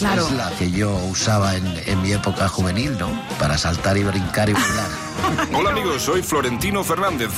Claro. es la que yo usaba en, en mi época juvenil, ¿no? Para saltar y brincar y bailar. Hola amigos, soy Florentino Fernández.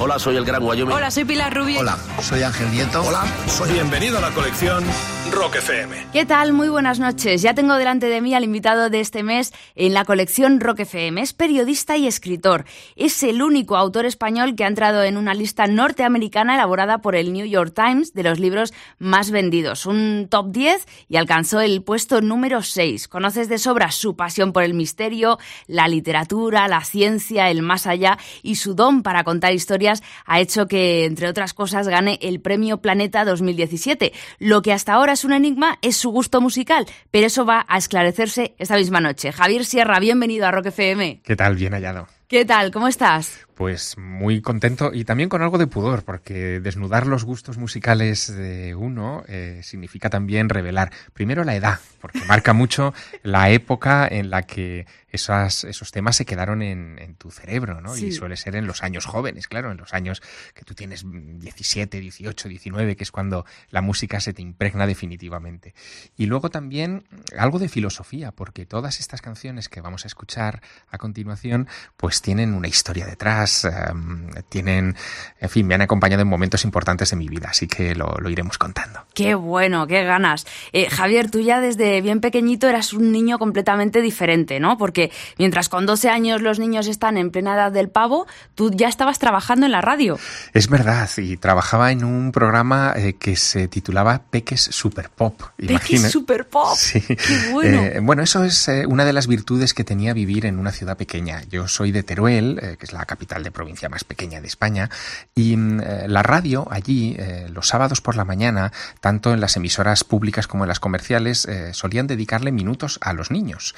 Hola, soy el Gran Wyoming. Hola, soy Pilar Rubio. Hola, soy Ángel Nieto. Hola, soy... Bienvenido a la colección Rock FM. ¿Qué tal? Muy buenas noches. Ya tengo delante de mí al invitado de este mes en la colección Rock FM. Es periodista y escritor. Es el único autor español que ha entrado en una lista norteamericana elaborada por el New York Times de los libros más vendidos. Un top 10 y alcanzó el puesto número 6. Conoces de sobra su pasión por el misterio, la literatura, la ciencia, el más allá y su don para contar historias ha hecho que, entre otras cosas, gane el Premio Planeta 2017. Lo que hasta ahora es un enigma es su gusto musical, pero eso va a esclarecerse esta misma noche. Javier Sierra, bienvenido a Rock FM. ¿Qué tal? Bien hallado. ¿Qué tal? ¿Cómo estás? Pues muy contento y también con algo de pudor, porque desnudar los gustos musicales de uno eh, significa también revelar primero la edad, porque marca mucho la época en la que esas, esos temas se quedaron en, en tu cerebro, ¿no? Sí. Y suele ser en los años jóvenes, claro, en los años que tú tienes 17, 18, 19, que es cuando la música se te impregna definitivamente. Y luego también algo de filosofía, porque todas estas canciones que vamos a escuchar a continuación, pues tienen una historia detrás, em, tienen, en fin, me han acompañado en momentos importantes de mi vida, así que lo, lo iremos contando. Qué bueno, qué ganas. Eh, Javier, tú ya desde bien pequeñito eras un niño completamente diferente, ¿no? Porque mientras con 12 años los niños están en plena edad del pavo, tú ya estabas trabajando en la radio. Es verdad, y trabajaba en un programa eh, que se titulaba Peques Super Pop. Peques Super Pop. Sí. Qué bueno. Eh, bueno, eso es eh, una de las virtudes que tenía vivir en una ciudad pequeña. Yo soy de Teruel, eh, que es la capital de provincia más pequeña de España, y mm, eh, la radio allí, eh, los sábados por la mañana, tanto en las emisoras públicas como en las comerciales, eh, solían dedicarle minutos a los niños.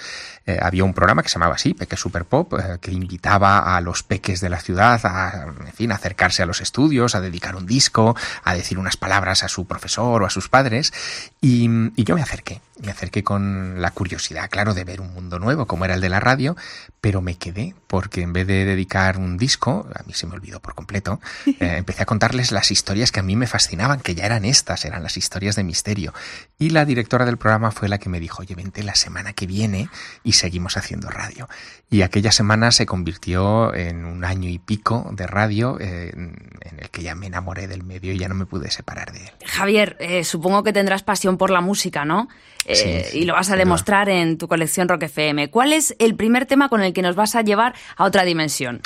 Había un programa que se llamaba así, Peque Super Pop, que invitaba a los peques de la ciudad a, fin, acercarse a los estudios, a dedicar un disco, a decir unas palabras a su profesor o a sus padres, y, y yo me acerqué. Me acerqué con la curiosidad, claro, de ver un mundo nuevo como era el de la radio, pero me quedé porque en vez de dedicar un disco, a mí se me olvidó por completo, eh, empecé a contarles las historias que a mí me fascinaban, que ya eran estas, eran las historias de misterio. Y la directora del programa fue la que me dijo, oye, vente la semana que viene y seguimos haciendo radio. Y aquella semana se convirtió en un año y pico de radio eh, en el que ya me enamoré del medio y ya no me pude separar de él. Javier, eh, supongo que tendrás pasión por la música, ¿no? Eh, Sí, y lo vas a demostrar en tu colección Rock FM. ¿Cuál es el primer tema con el que nos vas a llevar a otra dimensión?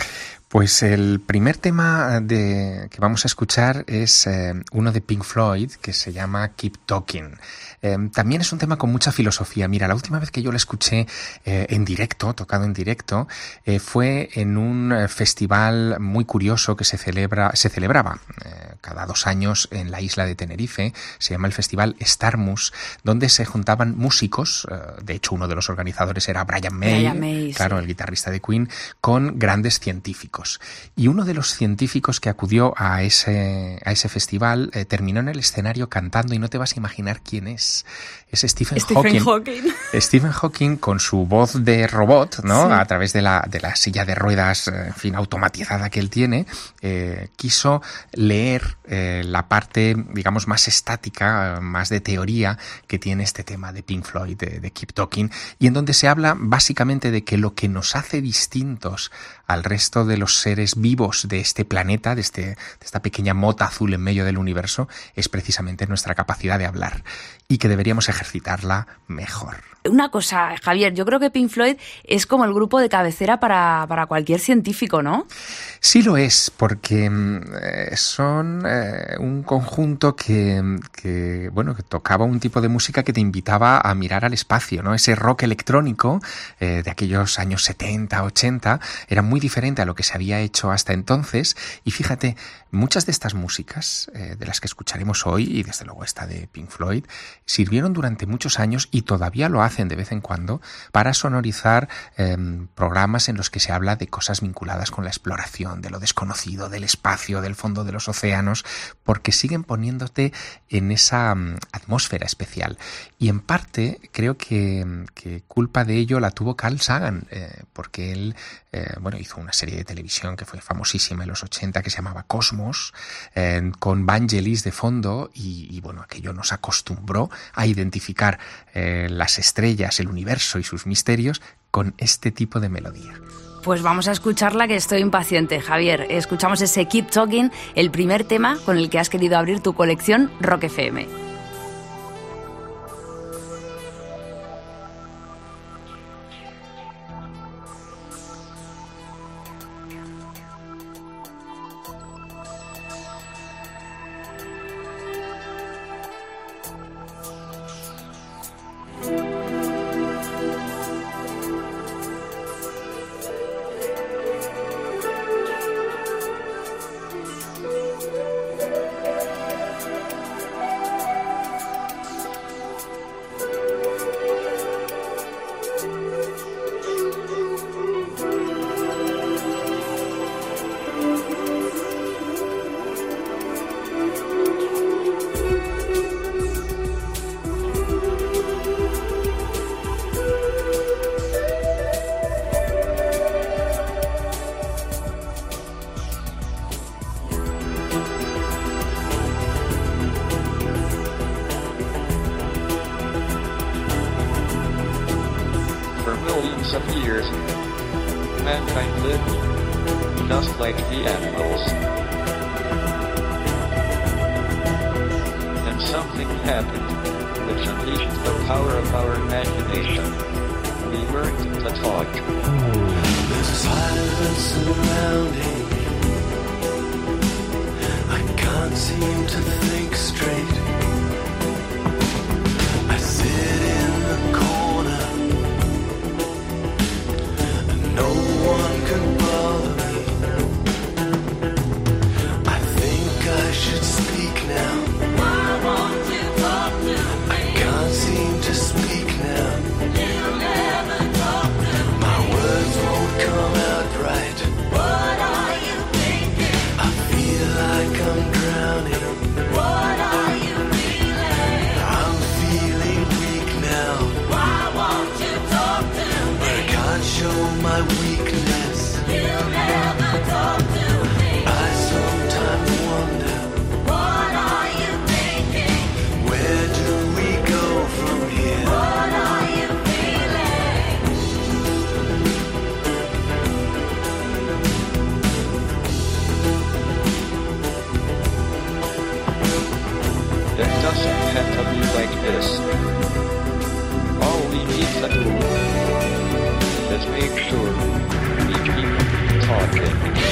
Pues el primer tema de, que vamos a escuchar es eh, uno de Pink Floyd que se llama Keep Talking. Eh, también es un tema con mucha filosofía. Mira, la última vez que yo lo escuché eh, en directo, tocado en directo, eh, fue en un eh, festival muy curioso que se celebra, se celebraba cada dos años en la isla de Tenerife. Se llama el Festival Starmus, donde se juntaban músicos. de hecho, uno de los organizadores era Brian May, Brian May, claro, sí. el guitarrista de Queen, con grandes científicos. Y uno de los científicos que acudió a ese, a ese festival terminó en el escenario cantando y no te vas a imaginar quién es. Yes. Es Stephen, Stephen Hawking. Hawking. Stephen Hawking con su voz de robot, ¿no? Sí. A través de la, de la silla de ruedas, eh, en fin, automatizada que él tiene, eh, quiso leer eh, la parte, digamos, más estática, más de teoría que tiene este tema de Pink Floyd, de, de Keep Talking, y en donde se habla básicamente de que lo que nos hace distintos al resto de los seres vivos de este planeta, de, este, de esta pequeña mota azul en medio del universo, es precisamente nuestra capacidad de hablar y que deberíamos ejercitarla mejor. Una cosa, Javier, yo creo que Pink Floyd es como el grupo de cabecera para, para cualquier científico, ¿no? Sí lo es, porque mm, eh, son eh, un conjunto que, bueno, que tocaba un tipo de música que te invitaba a mirar al espacio, ¿no? Ese rock electrónico eh, de aquellos años 70, 80 era muy diferente a lo que se había hecho hasta entonces y fíjate, muchas de estas músicas de las que escucharemos hoy y desde luego esta de Pink Floyd sirvieron durante muchos años y todavía lo hacen de vez en cuando para sonorizar em, programas en los que se habla de cosas vinculadas con la exploración de lo desconocido, del espacio, del fondo de los océanos, porque siguen poniéndote en esa mm, atmósfera especial. Y en parte creo que, mm, culpa de ello la tuvo Carl Sagan, eh, porque él eh, bueno, hizo una serie de televisión que fue famosísima en los 80 que se llamaba Cosmos, eh, con Vangelis de fondo, y, bueno, aquello nos acostumbró a identificar las estrellas, el universo y sus misterios con este tipo de melodía. Pues vamos a escucharla que estoy impaciente, Javier. Escuchamos ese Keep Talking, el primer tema con el que has querido abrir tu colección Rock FM. billions of years, mankind lived just like the animals. And something happened, which unleashed the power of our imagination. We learned to talk. There's silence surrounding me. I can't seem to think straight. now. this. All we need to do is make sure we keep talking.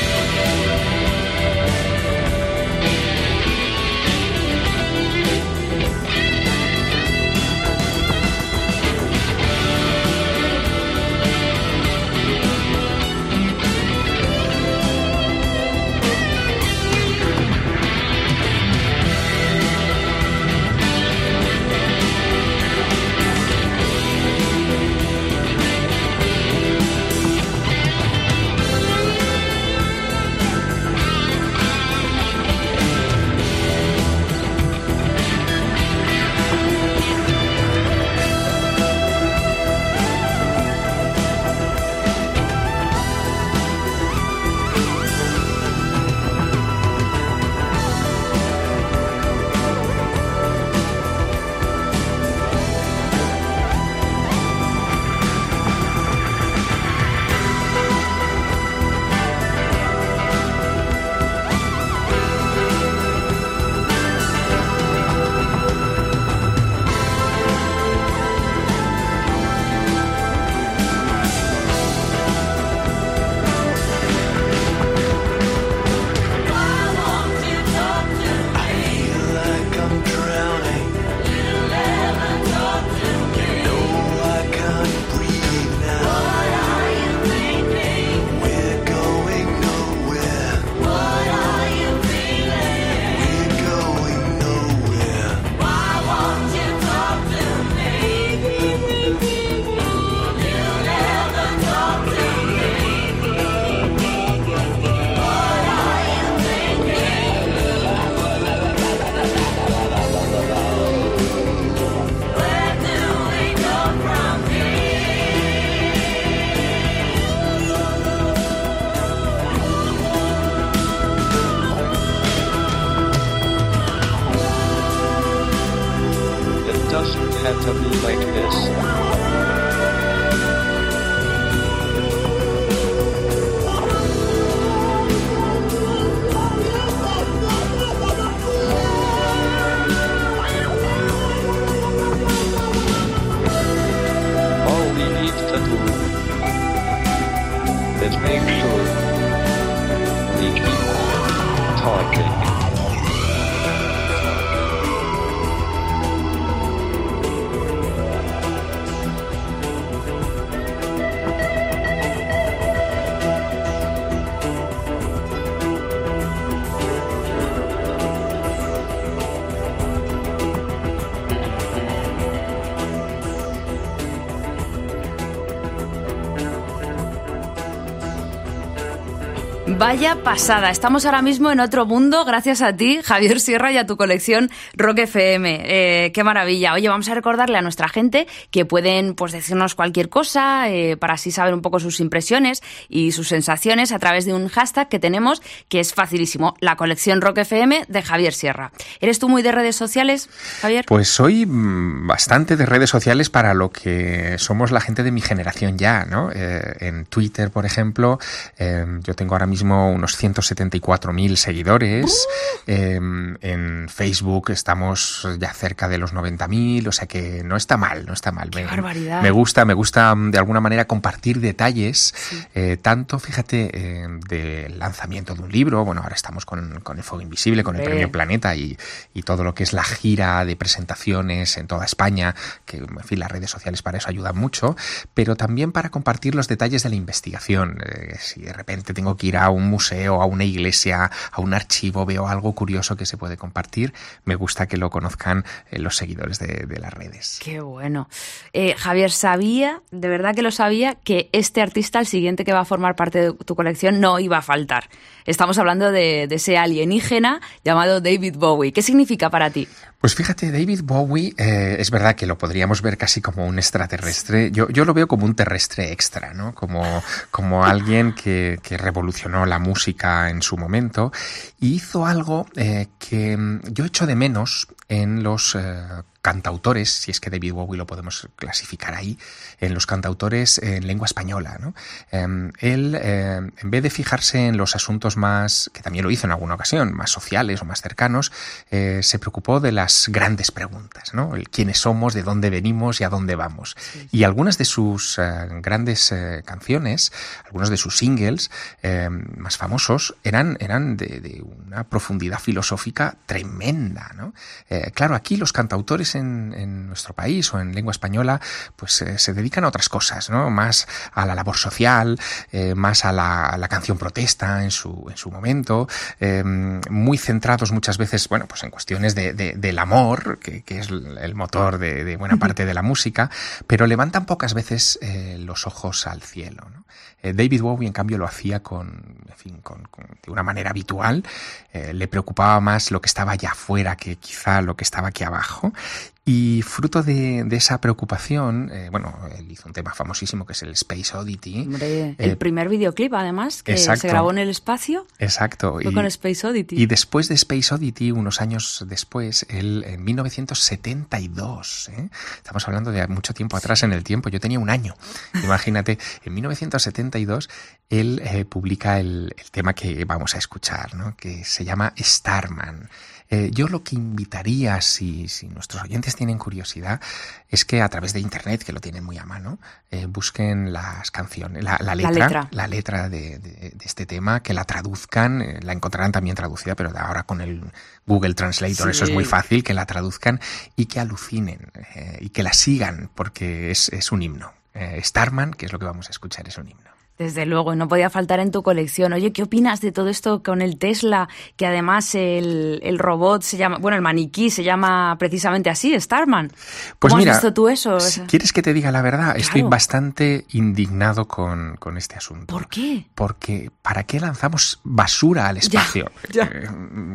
Vaya pasada, estamos ahora mismo en otro mundo gracias a ti, Javier Sierra, y a tu colección Rock FM. Eh, qué maravilla. Oye, vamos a recordarle a nuestra gente que pueden pues, decirnos cualquier cosa eh, para así saber un poco sus impresiones y sus sensaciones a través de un hashtag que tenemos que es facilísimo, la colección Rock FM de Javier Sierra. ¿Eres tú muy de redes sociales, Javier? Pues soy mm, bastante de redes sociales para lo que somos la gente de mi generación ya, ¿no? Eh, en Twitter, por ejemplo, yo tengo ahora mismo unos 174.000 seguidores. Em, en Facebook estamos ya cerca de los 90.000, o sea que no está mal, no está mal. Qué me, barbaridad. me gusta, me gusta mm, de alguna manera compartir detalles, eh, tanto, fíjate, eh, del lanzamiento de un libro, bueno, ahora estamos con, con el Fuego Invisible, con el. Premio Planeta y, y todo lo que es la gira de presentaciones en toda España, que en fin, las redes sociales para eso ayudan mucho, pero también para compartir los detalles de la investigación. Eh, si de repente tengo que ir a un museo, a una iglesia, a un archivo, veo algo curioso que se puede compartir, me gusta que lo conozcan eh, los seguidores de, de las redes. Qué bueno. Eh, Javier, sabía, de verdad que lo sabía, que este artista, el siguiente que va a formar parte de tu colección, no iba a faltar. Estamos hablando de, de ese alienígena llamado David Bowie. ¿Qué significa para ti? Pues fíjate, David Bowie, eh, es verdad que lo podríamos ver casi como un extraterrestre. Yo, yo lo veo como un terrestre extra, ¿no? Como, como alguien que, que revolucionó la música en su momento y hizo algo eh, que mm, yo echo de menos en los eh, cantautores, si es que David Bowie lo podemos clasificar ahí, en los cantautores en lengua española. ¿no? Eh, él, eh, en vez de fijarse en los asuntos más, que también lo hizo en alguna ocasión, más sociales o más cercanos, eh, se preocupó de las grandes preguntas, ¿no? El quiénes somos, de dónde venimos y a dónde vamos. Y algunas de sus grandes canciones, algunos de sus singles eh, más famosos, eran, eran de, de una profundidad filosófica tremenda. ¿no? Eh, claro, aquí los cantautores en, en, nuestro país o en lengua española, pues eh, se dedican a otras cosas, ¿no? Más a la labor social, eh, más a la, a la, canción protesta en su, en su momento, muy centrados muchas veces, bueno, pues en cuestiones de, de, del amor, que, que, es el motor de, de buena parte de la música, pero levantan pocas veces los ojos al cielo, ¿no? David Bowie, en cambio, lo hacía con, en fin, con, con de una manera habitual. Eh, le preocupaba más lo que estaba allá afuera que quizá lo que estaba aquí abajo. Y fruto de, de esa preocupación, eh, bueno, él hizo un tema famosísimo que es el Space Oddity. Hombre, el primer videoclip, además, que exacto, se grabó en el espacio. Exacto. Fue y, con Space Oddity. Y después de Space Oddity, unos años después, él, en 1972, ¿eh? estamos hablando de mucho tiempo atrás en el tiempo, yo tenía un año, imagínate, en 1972 él eh, publica el, el, tema que vamos a escuchar, ¿no? que se llama Starman. Eh, yo lo que invitaría, si, si, nuestros oyentes tienen curiosidad, es que a través de Internet, que lo tienen muy a mano, eh, busquen las canciones, la, la, letra, la letra, la letra de, de, de, este tema, que la traduzcan, eh, la encontrarán también traducida, pero ahora con el Google Translator sí. eso es muy fácil, que la traduzcan y que alucinen y que la sigan, porque es, es un himno. Starman, que es lo que vamos a escuchar, es un himno. Desde luego, no podía faltar en tu colección. Oye, ¿qué opinas de todo esto con el Tesla? Que además el, el robot se llama, bueno, el maniquí se llama precisamente así, Starman. Pues ¿Cómo mira, has visto tú eso? Si ¿Quieres que te diga la verdad? Claro. Estoy bastante indignado con, con, este asunto. ¿Por qué? Porque ¿para qué lanzamos basura al espacio? Ya, ya. Eh,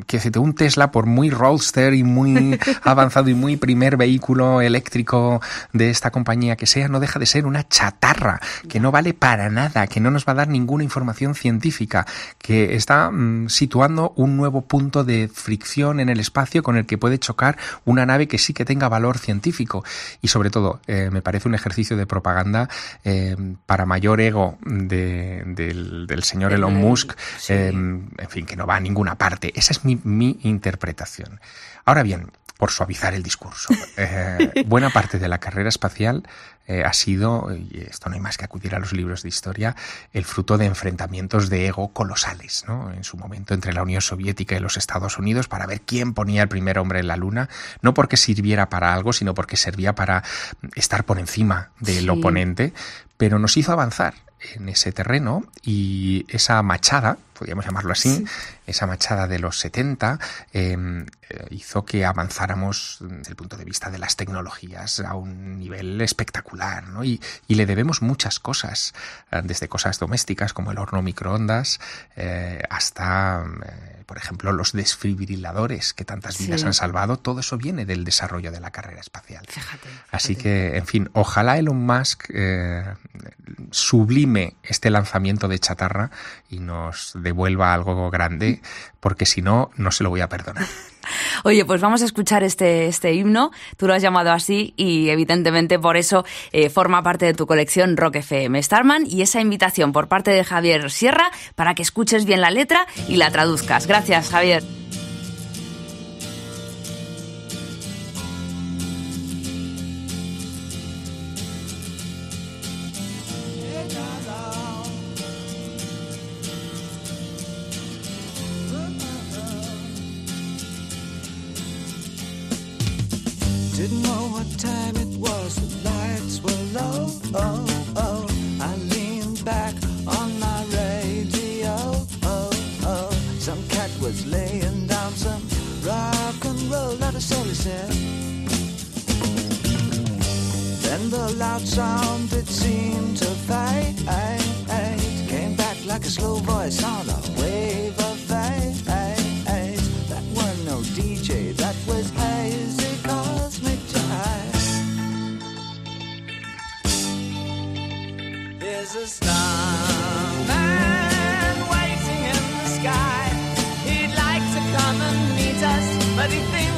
que decirte, un Tesla, por muy roadster y muy avanzado y muy primer vehículo eléctrico de esta compañía que sea, no deja de ser una chatarra que no vale para nada que no nos va a dar ninguna información científica, que está mmm, situando un nuevo punto de fricción en el espacio con el que puede chocar una nave que sí que tenga valor científico. Y sobre todo, eh, me parece un ejercicio de propaganda eh, para mayor ego de, del, del, señor Elon Musk, sí. eh, en fin, que no va a ninguna parte. Esa es mi, mi interpretación. Ahora bien, por suavizar el discurso. Eh, buena parte de la carrera espacial eh, ha sido, y esto no hay más que acudir a los libros de historia, el fruto de enfrentamientos de ego colosales, ¿no? En su momento entre la Unión Soviética y los Estados Unidos para ver quién ponía el primer hombre en la Luna, no porque sirviera para algo, sino porque servía para estar por encima del Sí. oponente, pero nos hizo avanzar en ese terreno y esa machada, podríamos llamarlo así, esa machada de los 70 eh, eh, hizo que avanzáramos desde el punto de vista de las tecnologías a un nivel espectacular, ¿no? Y, y le debemos muchas cosas, eh, desde cosas domésticas como el horno microondas eh, hasta, eh, por ejemplo, los desfibriladores que tantas vidas Sí. han salvado, todo eso viene del desarrollo de la carrera espacial. Fíjate. Así que, en fin, ojalá Elon Musk sublime este lanzamiento de chatarra y nos devuelva algo grande, porque si no, no se lo voy a perdonar. Oye, pues vamos a escuchar este, este himno. Tú lo has llamado así y evidentemente por eso eh, forma parte de tu colección Rock FM. Starman y esa invitación por parte de Javier Sierra para que escuches bien la letra y la traduzcas. Gracias, Javier. Oh, oh. I back on my radio. Oh, oh. Some cat was laying down some rock and roll, that he said. Then the loud sound it seemed to fade. Came back like a slow voice on a wave of fade. But he thinks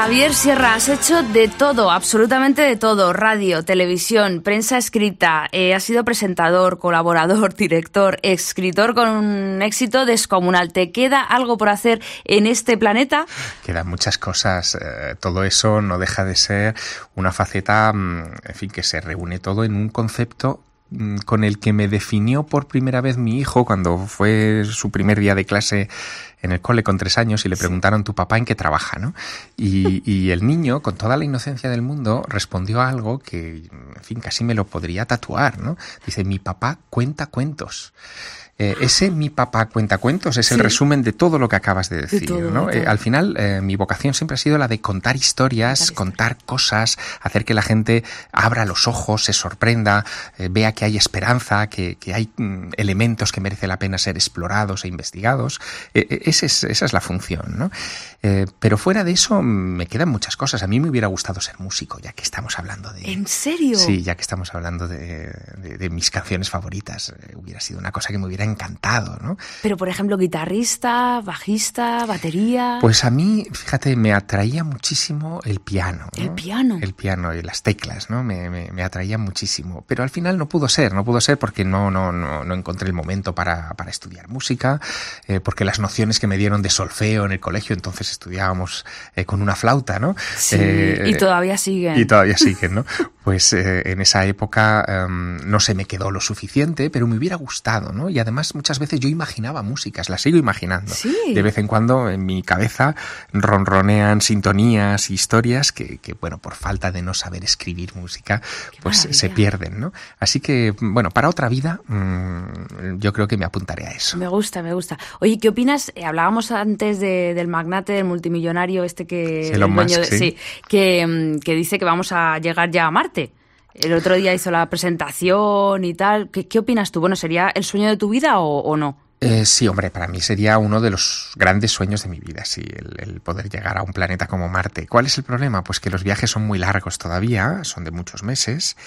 Javier Sierra, has hecho de todo, absolutamente de todo. Radio, televisión, prensa escrita. Eh, has sido presentador, colaborador, director, escritor con un éxito descomunal. ¿Te queda algo por hacer en este planeta? Quedan muchas cosas. Eh, todo eso no deja de ser una faceta, mm, en fin, que se reúne todo en un concepto mm, con el que me definió por primera vez mi hijo cuando fue su primer día de clase en el cole con tres años y le preguntaron tu papá en qué trabaja, ¿no? Y, y, el niño, con toda la inocencia del mundo, respondió algo que, en fin, casi me lo podría tatuar, ¿no? Dice, mi papá cuenta cuentos. Eh, ese mi papá cuenta cuentos es el resumen de todo lo que acabas de decir. De todo, ¿no? de Eh, al final, eh, mi vocación siempre ha sido la de contar historias, contar cosas, hacer que la gente abra los ojos, se sorprenda, vea que hay esperanza, que, que hay mm, elementos que merece la pena ser explorados e investigados. Ese es- esa es la función. ¿no? Eh, pero fuera de eso, me quedan muchas cosas. A mí me hubiera gustado ser músico, ya que estamos hablando de... ¿En serio? Sí, ya que estamos hablando de, de- de mis canciones favoritas, eh, hubiera sido una cosa que me hubiera encantado, ¿no? Pero, por ejemplo, guitarrista, bajista, batería. Pues a mí, fíjate, me atraía muchísimo el piano. ¿no? El piano. El piano y las teclas, ¿no? Me, me, me atraían muchísimo. Pero al final no pudo ser, no pudo ser porque no, no, no, no encontré el momento para, para estudiar música, eh, porque las nociones que me dieron de solfeo en el colegio, entonces estudiábamos eh, con una flauta, ¿no? Sí, Eh, y todavía siguen. Y todavía siguen, ¿no? Pues eh, en esa época em, no se me quedó lo suficiente, pero me hubiera gustado, ¿no? Y además muchas veces yo imaginaba músicas, las sigo imaginando. Sí. De vez en cuando en mi cabeza ronronean sintonías historias que, que, bueno, por falta de no saber escribir música, pues maravilla. se pierden, ¿no? Así que, bueno, para otra vida mm, yo creo que me apuntaré a eso. Me gusta, me gusta. Oye, ¿qué opinas? Hablábamos antes de- del magnate, del multimillonario, este que. Sí, Elon el dueño Musk, de- sí. que, mm, que dice que vamos a llegar ya a Marte. El otro día hizo la presentación y tal. ¿Qué, qué opinas tú? Bueno, ¿sería el sueño de tu vida o, o no? Eh, sí, hombre, para mí sería uno de los grandes sueños de mi vida, sí, el, el poder llegar a un planeta como Marte. ¿Cuál es el problema? Pues que los viajes son muy largos todavía, son de muchos meses,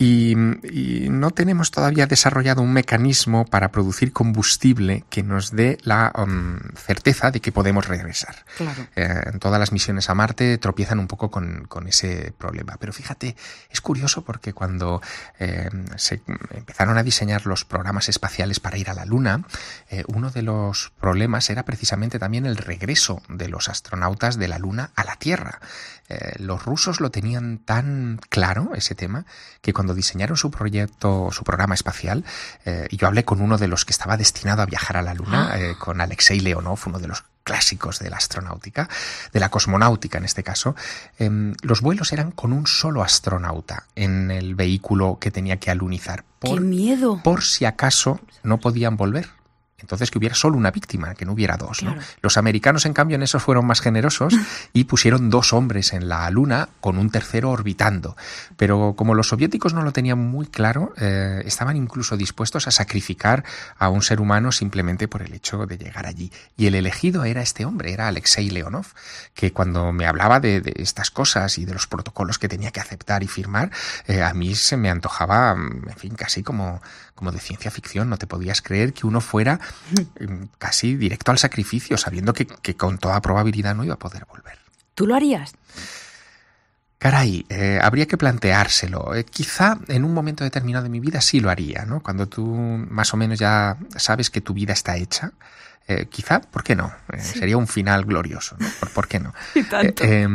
y, y no tenemos todavía desarrollado un mecanismo para producir combustible que nos dé la um, certeza de que podemos regresar. Claro. Eh, en todas las misiones a Marte tropiezan un poco con, con ese problema. Pero fíjate, es curioso porque cuando eh, se empezaron a diseñar los programas espaciales para ir a la Luna, eh, uno de los problemas era precisamente también el regreso de los astronautas de la Luna a la Tierra. Eh, los rusos lo tenían tan claro, ese tema, que cuando diseñaron su proyecto, su programa espacial, eh, yo hablé con uno de los que estaba destinado a viajar a la Luna, eh, con Alexei Leonov, uno de los clásicos de la astronáutica, de la cosmonáutica en este caso, em, los vuelos eran con un solo astronauta en el vehículo que tenía que alunizar. ¡Qué miedo! Por si acaso no podían volver. Entonces que hubiera solo una víctima, que no hubiera dos. ¿no? Los americanos, en cambio, en eso fueron más generosos y pusieron dos hombres en la luna con un tercero orbitando. Pero como los soviéticos no lo tenían muy claro, eh, estaban incluso dispuestos a sacrificar a un ser humano simplemente por el hecho de llegar allí. Y el elegido era este hombre, era Alexei Leonov, que cuando me hablaba de, de estas cosas y de los protocolos que tenía que aceptar y firmar, eh, a mí se me antojaba, mm, en fin, casi como, como de ciencia ficción. No te podías creer que uno fuera mm, casi directo al sacrificio, sabiendo que, que con toda probabilidad no iba a poder volver. ¿Tú lo harías? Caray, eh, habría que planteárselo. Eh, quizá en un momento determinado de mi vida sí lo haría, ¿no? Cuando tú más o menos ya sabes que tu vida está hecha. Eh, quizá, ¿por qué no? Eh, Sería un final glorioso, ¿no? ¿Por, por qué no? Eh, eh,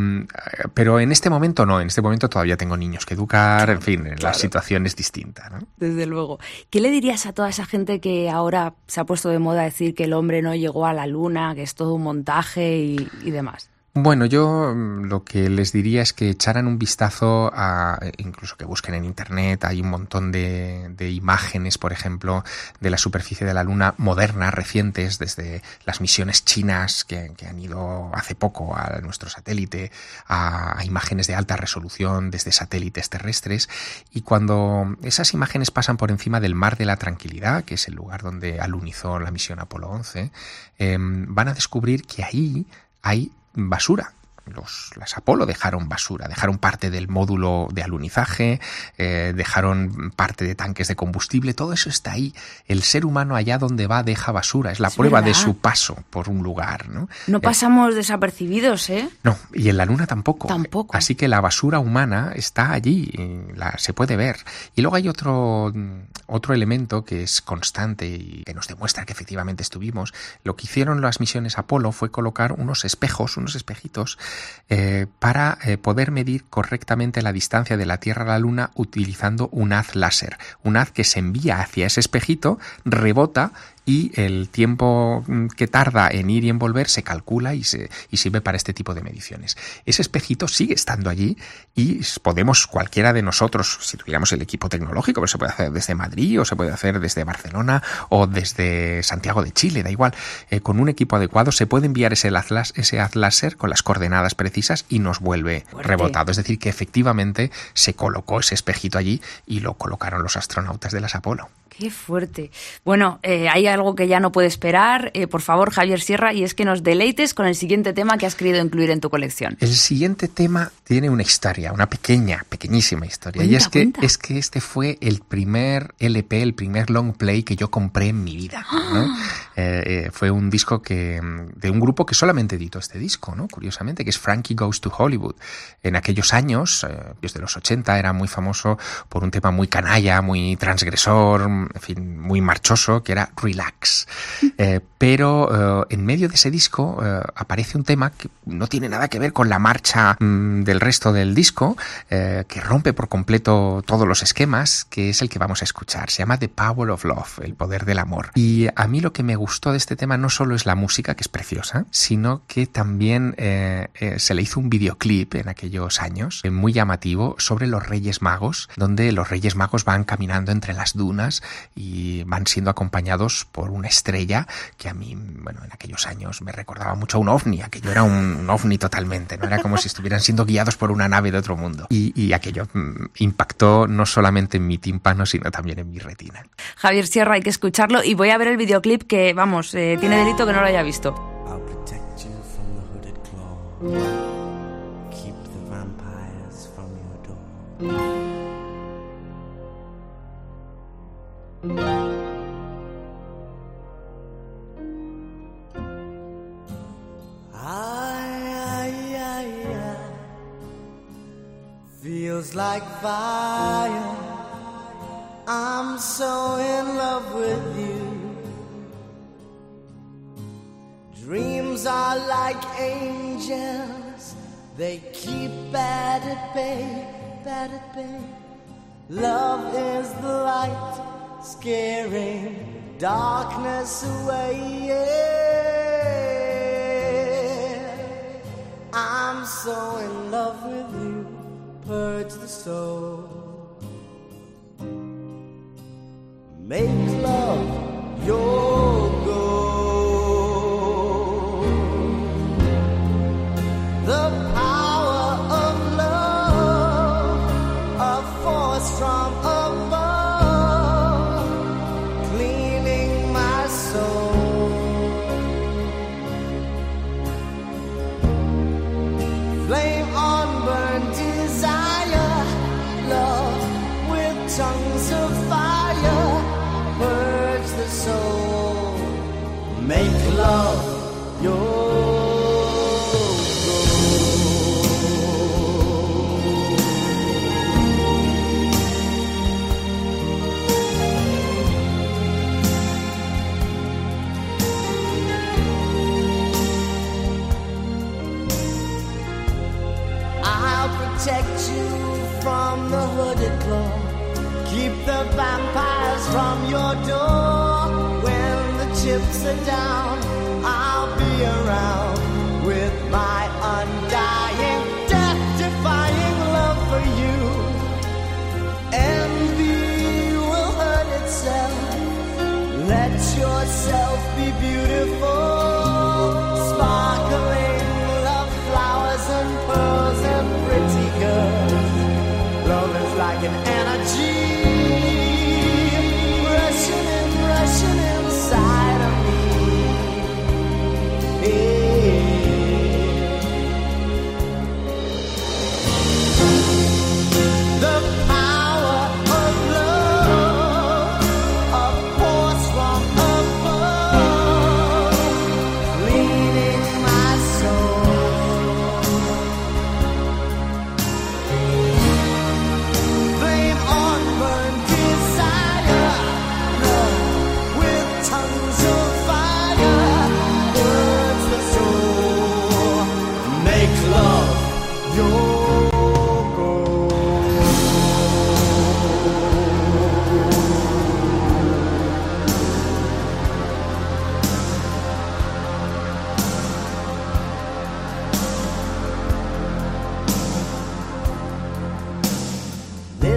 pero en este momento no, en este momento todavía tengo niños que educar, en fin, la situación es distinta, ¿no? Desde luego. ¿Qué le dirías a toda esa gente que ahora se ha puesto de moda decir que el hombre no llegó a la luna, que es todo un montaje y, y demás? Bueno, yo mm, lo que les diría es que echaran un vistazo a, eh, incluso que busquen en internet, hay un montón de, de imágenes, por ejemplo, de la superficie de la Luna modernas, recientes, desde las misiones chinas que, que han ido hace poco a nuestro satélite, a, a imágenes de alta resolución desde satélites terrestres, y cuando esas imágenes pasan por encima del Mar de la Tranquilidad, que es el lugar donde alunizó la misión Apolo 11, em, van a descubrir que ahí hay basura. Los, las Apolo dejaron basura, dejaron parte del módulo de alunizaje, eh, dejaron parte de tanques de combustible, todo eso está ahí. El ser humano allá donde va deja basura, es la Es prueba de su paso por un lugar, ¿no? No Eh, pasamos desapercibidos, ¿eh? no, y en la Luna tampoco. Tampoco. Así que la basura humana está allí, la, se puede ver. Y luego hay otro, otro elemento que es constante y que nos demuestra que efectivamente estuvimos. Lo que hicieron las misiones Apolo fue colocar unos espejos, unos espejitos, eh, para eh, poder medir correctamente la distancia de la Tierra a la Luna utilizando un haz láser. Un haz que se envía hacia ese espejito, rebota y el tiempo mm, que tarda en ir y en volver se calcula y, se, y sirve para este tipo de mediciones. Ese espejito sigue estando allí y podemos cualquiera de nosotros, si tuviéramos el equipo tecnológico, se puede hacer desde Madrid o se puede hacer desde Barcelona o desde Santiago de Chile, da igual, eh, con un equipo adecuado se puede enviar ese haz, lás- ese haz láser con las coordenadas precisas y nos vuelve Fuerte. rebotado. Es decir, que efectivamente se colocó ese espejito allí y lo colocaron los astronautas de las Apolo. Qué fuerte. Bueno, eh, hay algo que ya no puede esperar. Eh, por favor, Javier Sierra, y es que nos deleites con el siguiente tema que has querido incluir en tu colección. El siguiente tema tiene una historia, una pequeña, pequeñísima historia. y Cuenta, es que, es que este fue el primer LP, el primer long play que yo compré en mi vida. ¿no? Eh, eh, fue un disco que mm, de un grupo que solamente editó este disco, ¿no? Curiosamente, que es Frankie Goes to Hollywood. En aquellos años, desde los 80, era muy famoso por un tema muy canalla, muy transgresor, en fin, muy marchoso, que era Relax. Eh, pero eh, en medio de ese disco eh, aparece un tema que no tiene nada que ver con la marcha mm, del resto del disco, que rompe por completo todos los esquemas, que es el que vamos a escuchar. Se llama The Power of Love, el poder del amor. Y a mí lo que me gustó de este tema no solo es la música, que es preciosa, sino que también eh, eh, se le hizo un videoclip en aquellos años, eh, muy llamativo, sobre los Reyes Magos, donde los Reyes Magos van caminando entre las dunas y van siendo acompañados por una estrella que a mí, bueno, en aquellos años me recordaba mucho a un ovni, aquello era un, un ovni totalmente, ¿no? Era como si estuvieran siendo guiados por una nave de otro mundo. Y, y aquello mm, impactó no solamente en mi tímpano, sino también en mi retina. Javier Sierra, hay que escucharlo y voy a ver el videoclip que, vamos, eh, tiene delito que no lo haya visto. Keep the vampires from your door. Feels like fire. I'm so in love with you. Dreams are like angels, they keep bad at bay, bad at bay. Love is the light, scaring darkness away. Yeah. I'm so in love with you, purge the soul. Make love your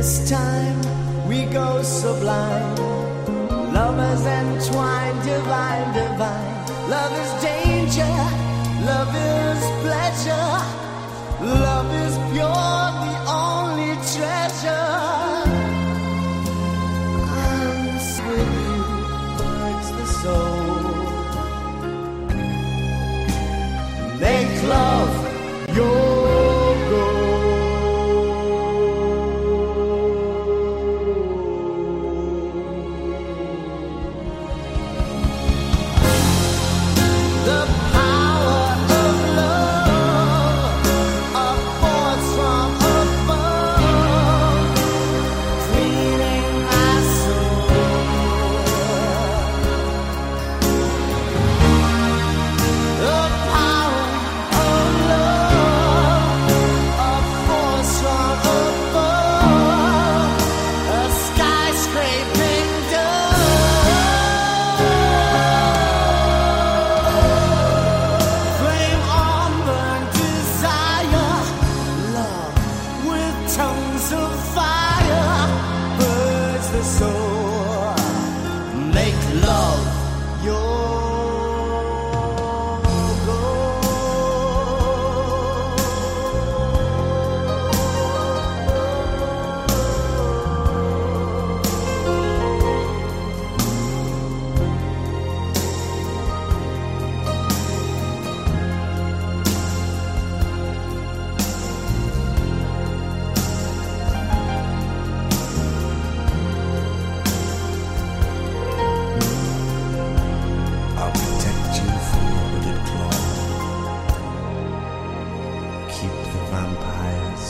This time we go sublime. Lovers entwined, divine, divine. Love is danger, love is pleasure. Love is pure, the only treasure.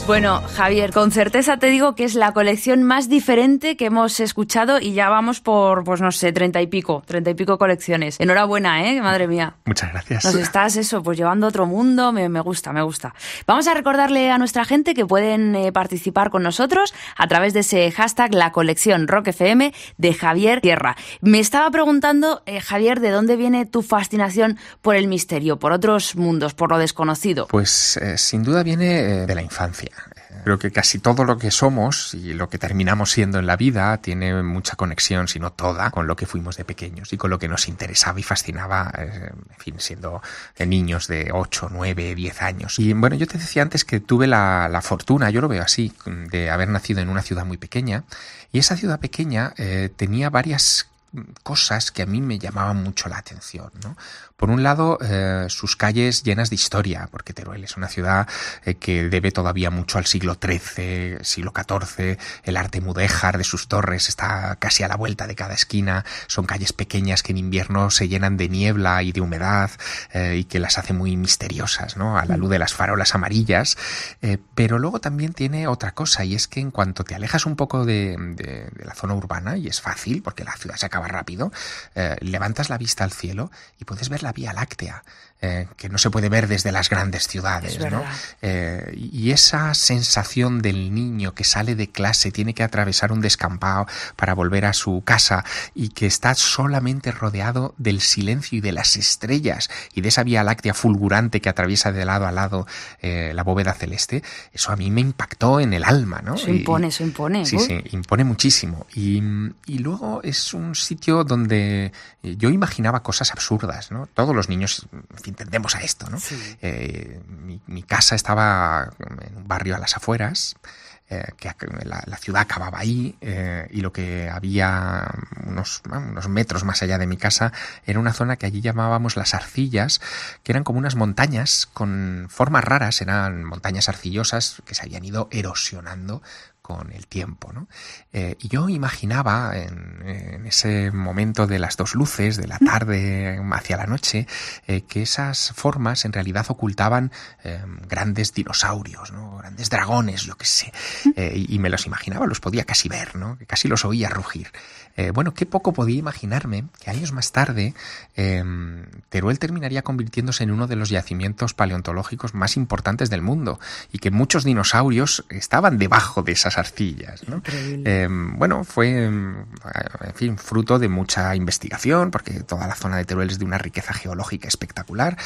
Bueno, Javier, con certeza te digo que es la colección más diferente que hemos escuchado y ya vamos por, pues no sé, treinta y pico, treinta y pico colecciones. Enhorabuena, ¿eh? Madre mía. Muchas gracias. Nos estás eso, pues llevando a otro mundo, me, me gusta, me gusta. Vamos a recordarle a nuestra gente que pueden eh, participar con nosotros a través de ese hashtag la colección Rock FM de Javier Tierra. Me estaba preguntando, eh, Javier, ¿de dónde viene tu fascinación por el misterio, por otros mundos, por lo desconocido? Pues eh, sin duda viene eh, de la infancia. Creo que casi todo lo que somos y lo que terminamos siendo en la vida tiene mucha conexión, si no toda, con lo que fuimos de pequeños y con lo que nos interesaba y fascinaba, eh, en fin, siendo de niños de 8, 9, 10 años. Y bueno, yo te decía antes que tuve la, la fortuna, yo lo veo así, de haber nacido en una ciudad muy pequeña y esa ciudad pequeña eh, tenía varias cosas que a mí me llamaban mucho la atención. ¿no? Por un lado, eh, sus calles llenas de historia, porque Teruel es una ciudad eh, que debe todavía mucho al siglo XIII, siglo XIV, el arte mudéjar de sus torres está casi a la vuelta de cada esquina, son calles pequeñas que en invierno se llenan de niebla y de humedad eh, y que las hace muy misteriosas, ¿no? a la luz de las farolas amarillas, pero luego también tiene otra cosa y es que en cuanto te alejas un poco de, de, la zona urbana, y es fácil porque la ciudad se acaba rápido, levantas la vista al cielo y puedes ver la Vía Láctea, eh, que no se puede ver desde las grandes ciudades, Es ¿no? Eh, y esa sensación del niño que sale de clase, tiene que atravesar un descampado para volver a su casa y que está solamente rodeado del silencio y de las estrellas y de esa Vía Láctea fulgurante que atraviesa de lado a lado eh, la bóveda celeste, eso a mí me impactó en el alma, ¿no? Eso Y- impone, eso impone. Sí, Uy. sí, impone muchísimo. Y, y luego es un sitio donde yo imaginaba cosas absurdas, ¿no? Todos los niños, en fin, tendemos a esto, ¿no? Eh, mi, mi casa estaba en un barrio a las afueras, eh, que la, la ciudad acababa ahí eh, y lo que había unos, unos metros más allá de mi casa era una zona que allí llamábamos las arcillas, que eran como unas montañas con formas raras, eran montañas arcillosas que se habían ido erosionando con el tiempo. ¿no? Eh, y yo imaginaba en, en ese momento de las dos luces, de la tarde hacia la noche, eh, que esas formas en realidad ocultaban eh, grandes dinosaurios, ¿no? grandes dragones, yo qué sé. Y, y me los imaginaba, los podía casi ver, ¿no? que casi los oía rugir. Eh, bueno, qué poco podía imaginarme que años más tarde eh, Teruel terminaría convirtiéndose en uno de los yacimientos paleontológicos más importantes del mundo y que muchos dinosaurios estaban debajo de esas arcillas. ¿no? Eh, bueno, fue, en fin, fruto de mucha investigación, porque toda la zona de Teruel es de una riqueza geológica espectacular,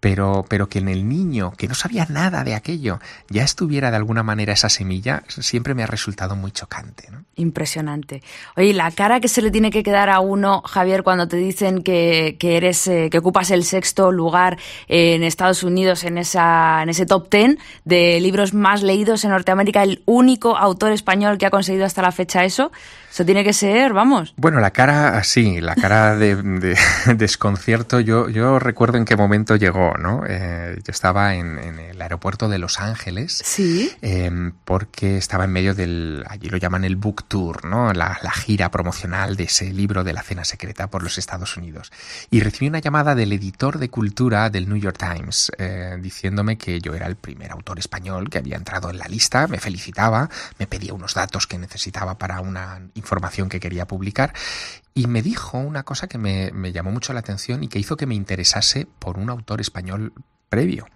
pero, pero que en el niño, que no sabía nada de aquello, ya estuviera de alguna manera esa semilla, siempre me ha resultado muy chocante. ¿no? Impresionante. Oye, la cara que se le tiene que quedar a uno, Javier, cuando te dicen que, que eres, eh, que ocupas el sexto lugar en Estados Unidos en esa, en ese top ten de libros más leídos en Norteamérica, el único autor español que ha conseguido hasta la fecha eso. Eso tiene que ser, vamos. Bueno, la cara, sí, la cara de, de desconcierto, yo, yo recuerdo en qué momento llegó, ¿no? Eh, yo estaba en, en, el aeropuerto de Los Ángeles. Sí. Eh, porque estaba en medio del, allí lo llaman el book tour, ¿no? La, la, gira promocional de ese libro de la cena secreta por los Estados Unidos. Y recibí una llamada del editor de cultura del New York Times, eh, diciéndome que yo era el primer autor español que había entrado en la lista, me felicitaba, me pedía unos datos que necesitaba para una información que quería publicar y me dijo una cosa que me, me, llamó mucho la atención y que hizo que me interesase por un autor español previo.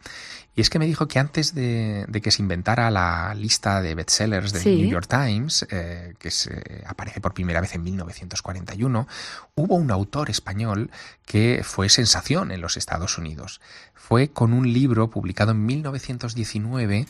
Y es que me dijo que antes de, de que se inventara la lista de bestsellers del Sí. New York Times, eh, que se aparece por primera vez en 1941, hubo un autor español que fue sensación en los Estados Unidos. Fue con un libro publicado en 1919,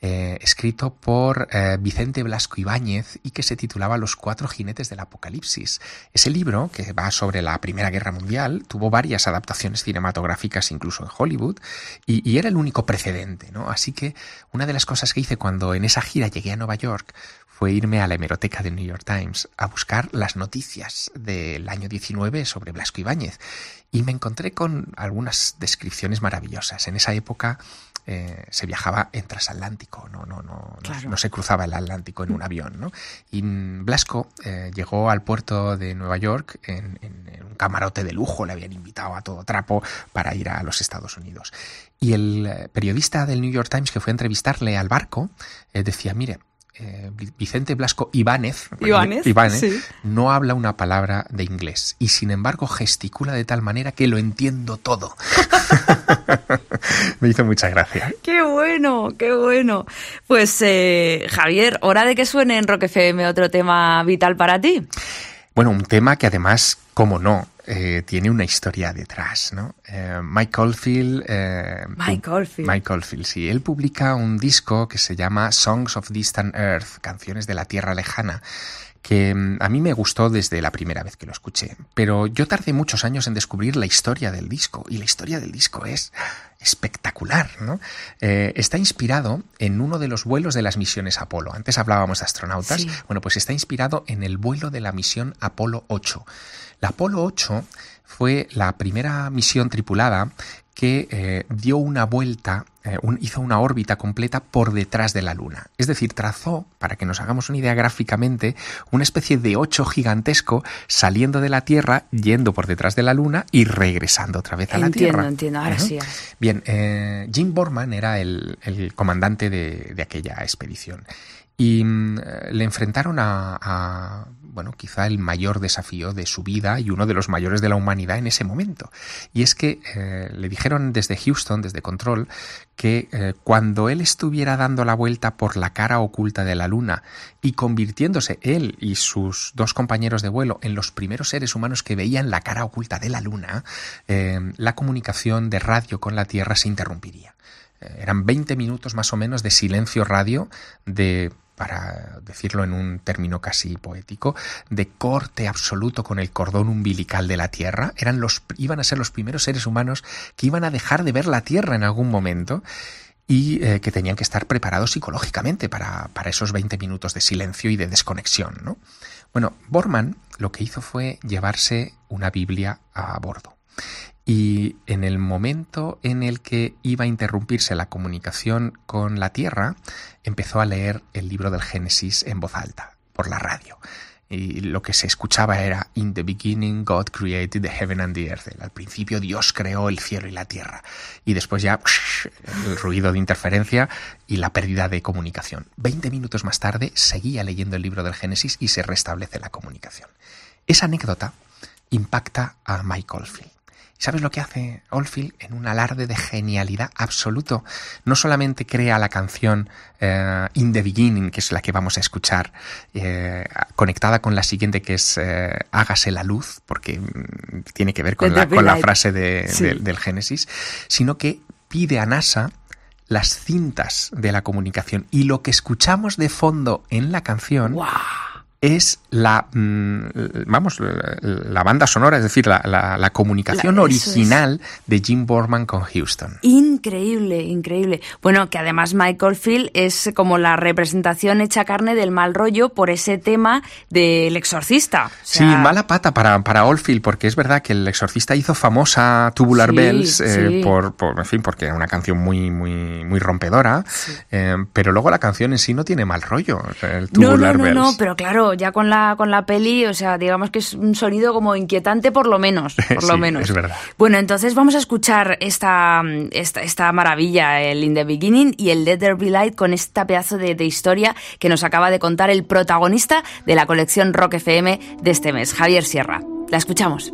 eh, escrito por eh, Vicente Blasco Ibáñez y que se titulaba Los cuatro jinetes del apocalipsis. Ese libro, que va sobre la Primera Guerra Mundial, tuvo varias adaptaciones cinematográficas incluso en Hollywood y, y era el único precedente, ¿no? Así que una de las cosas que hice cuando en esa gira llegué a Nueva York fue irme a la hemeroteca del New York Times a buscar las noticias del año 19 sobre Blasco Ibáñez y me encontré con algunas descripciones maravillosas. En esa época eh, se viajaba en transatlántico, no, no, no, Claro. no, no se cruzaba el Atlántico en un avión. ¿no? Y Blasco eh, llegó al puerto de Nueva York en, en- en un camarote de lujo, le habían invitado a todo trapo para ir a los Estados Unidos. Y el eh, periodista del New York Times que fue a entrevistarle al barco eh, decía, mire, eh, Vi- Vicente Blasco Ibáñez, Ibáñez, Ibáñez, sí. no habla una palabra de inglés y sin embargo gesticula de tal manera que lo entiendo todo. Me hizo mucha gracia. ¡Qué bueno! ¡Qué bueno! Pues, eh, Javier, hora de que suene en Rock FM otro tema vital para ti. Bueno, un tema que además, como no, eh, tiene una historia detrás, ¿no? Eh, Mike eh, Mike Oldfield. Mike Oldfield, sí. Él publica un disco que se llama Songs of Distant Earth, Canciones de la Tierra Lejana, que mm, a mí me gustó desde la primera vez que lo escuché. Pero yo tardé muchos años en descubrir la historia del disco, y la historia del disco es espectacular, ¿no? Eh, está inspirado en uno de los vuelos de las misiones Apolo. Antes hablábamos de astronautas. Sí. Bueno, pues está inspirado en el vuelo de la misión Apolo 8. La Apolo 8 fue la primera misión tripulada que eh, dio una vuelta, eh, un- hizo una órbita completa por detrás de la Luna. Es decir, trazó, para que nos hagamos una idea gráficamente, una especie de ocho gigantesco saliendo de la Tierra, yendo por detrás de la Luna y regresando otra vez a la Entiendo, Tierra. entiendo. Ahora Ujú. sí. ahora. Bien, eh, Jim Borman era el, el comandante de, de aquella expedición y mm, eh, le enfrentaron a, a, bueno, quizá el mayor desafío de su vida y uno de los mayores de la humanidad en ese momento. Y es que eh, le dijeron desde Houston, desde Control, que eh, cuando él estuviera dando la vuelta por la cara oculta de la Luna y convirtiéndose él y sus dos compañeros de vuelo en los primeros seres humanos que veían la cara oculta de la Luna, eh, la comunicación de radio con la Tierra se interrumpiría. Eran 20 minutos más o menos de silencio radio, de para decirlo en un término casi poético, de corte absoluto con el cordón umbilical de la Tierra. Eran los, iban a ser los primeros seres humanos que iban a dejar de ver la Tierra en algún momento y eh, que tenían que estar preparados psicológicamente para, para esos 20 minutos de silencio y de desconexión. ¿no? Bueno, Borman lo que hizo fue llevarse una Biblia a bordo. Y en el momento en el que iba a interrumpirse la comunicación con la Tierra, empezó a leer el libro del Génesis en voz alta, por la radio. Y lo que se escuchaba era In the beginning God created the heaven and the earth. Al principio Dios creó el cielo y la tierra. Y después ya el ruido de interferencia y la pérdida de comunicación. Veinte minutos más tarde seguía leyendo el libro del Génesis y se restablece la comunicación. Esa anécdota impacta a Mike Oldfield ¿Sabes lo que hace Oldfield? En un alarde de genialidad absoluto. No solamente crea la canción eh, In the Beginning, que es la que vamos a escuchar, eh, conectada con la siguiente que es eh, Hágase la luz, porque mm, tiene que ver con, la, con la Daylight. frase de- Sí. del- del Génesis, sino que pide a NASA las cintas de la comunicación y lo que escuchamos de fondo en la canción es la mm, vamos la, banda sonora es decir la, la- la comunicación La- eso es. original de Jim Borman con Houston Increíble, increíble. Bueno, que además Michael Field es como la representación hecha carne del mal rollo por ese tema del exorcista. O Sí, mala pata para, para Oldfield, porque es verdad que el exorcista hizo famosa Tubular Sí, Bells eh, sí. por, por, en fin, porque era una canción muy, muy, muy rompedora, eh, pero luego la canción en sí no tiene mal rollo, el No, Tubular no, no, Bells. no, pero claro, ya con la, con la peli, o sea, digamos que es un sonido como inquietante por lo menos, por lo menos. es verdad. Bueno, entonces vamos a escuchar esta, esta, esta maravilla, el In the Beginning y el Let There Be Light con esta pedazo de, de historia que nos acaba de contar el protagonista de la colección Rock FM de este mes, Javier Sierra. La escuchamos.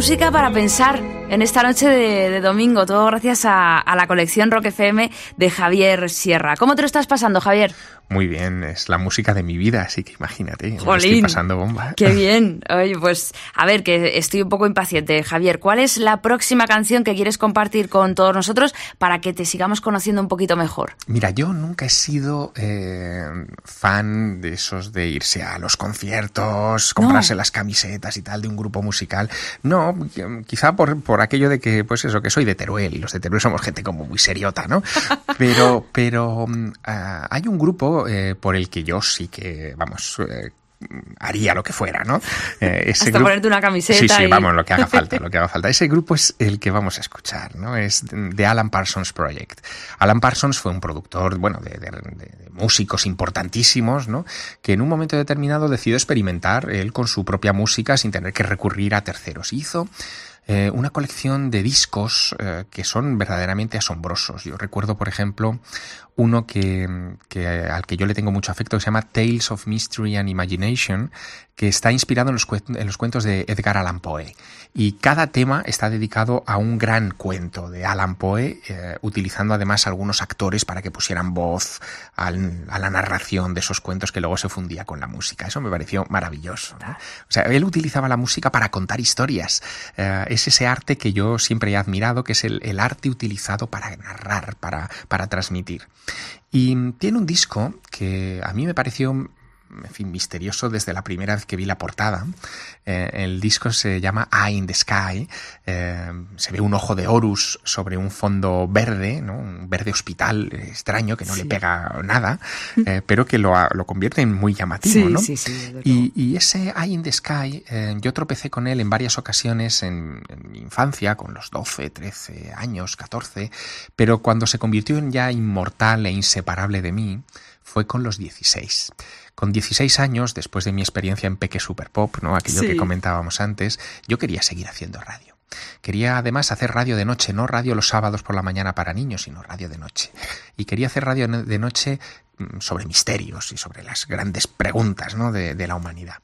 Música para pensar en esta noche de, domingo, todo gracias a, a la colección Rock FM de Javier Sierra. ¿Cómo te lo estás pasando, Javier? Muy bien, es la música de mi vida, así que imagínate, me Jolín, estoy pasando bomba. Qué bien. Oye, pues a ver, que estoy un poco impaciente. Javier, ¿cuál es la próxima canción que quieres compartir con todos nosotros para que te sigamos conociendo un poquito mejor? Mira, yo nunca he sido eh, fan de esos de irse a los conciertos, comprarse No. las camisetas y tal de un grupo musical. No, quizá por, por aquello de que, pues eso, que soy de Teruel y los de Teruel somos gente como muy seriota, ¿no? Pero, pero mm, ah, hay un grupo eh, por el que yo sí que, vamos, eh, haría lo que fuera, ¿no? Eh, ese Hasta grupo- ponerte una camiseta Sí, sí, y- vamos, lo que haga falta, lo que haga falta. Ese grupo es el que vamos a escuchar, ¿no? Es The Alan Parsons Project. Alan Parsons fue un productor, bueno, de, de- de- de músicos importantísimos, ¿no? Que en un momento determinado decidió experimentar él con su propia música sin tener que recurrir a terceros. Hizo eh, una colección de discos eh, que son verdaderamente asombrosos. Yo recuerdo, por ejemplo, uno que, que, al que yo le tengo mucho afecto que se llama Tales of Mystery and Imagination, que está inspirado en los, en los cuentos de Edgar Allan Poe. Y cada tema está dedicado a un gran cuento de Allan Poe, eh, utilizando además algunos actores para que pusieran voz al- a la narración de esos cuentos que luego se fundía con la música. Eso me pareció maravilloso. ¿no? O sea, él utilizaba la música para contar historias. Eh, es ese arte que yo siempre he admirado, que es el, el arte utilizado para narrar, para, para transmitir. Y tiene un disco que a mí me pareció en fin, misterioso desde la primera vez que vi la portada. Eh, el disco se llama Eye in the Sky. Eh, se ve un ojo de Horus sobre un fondo verde, ¿no? un verde hospital extraño que no le pega nada, eh, pero que lo, lo convierte en muy llamativo. Sí, ¿no? sí, sí, desde Y, y ese Eye in the Sky, yo tropecé con él en varias ocasiones en, en mi infancia, con los 12, 13 años, 14, pero cuando se convirtió en ya inmortal e inseparable de mí, fue con los 16. Con 16 años, después de mi experiencia en Peque Super Pop, ¿no? aquello Sí. que comentábamos antes, yo quería seguir haciendo radio. Quería además hacer radio de noche, no radio los sábados por la mañana para niños, sino radio de noche. Y quería hacer radio de noche mm, sobre misterios y sobre las grandes preguntas ¿no? de, de la humanidad.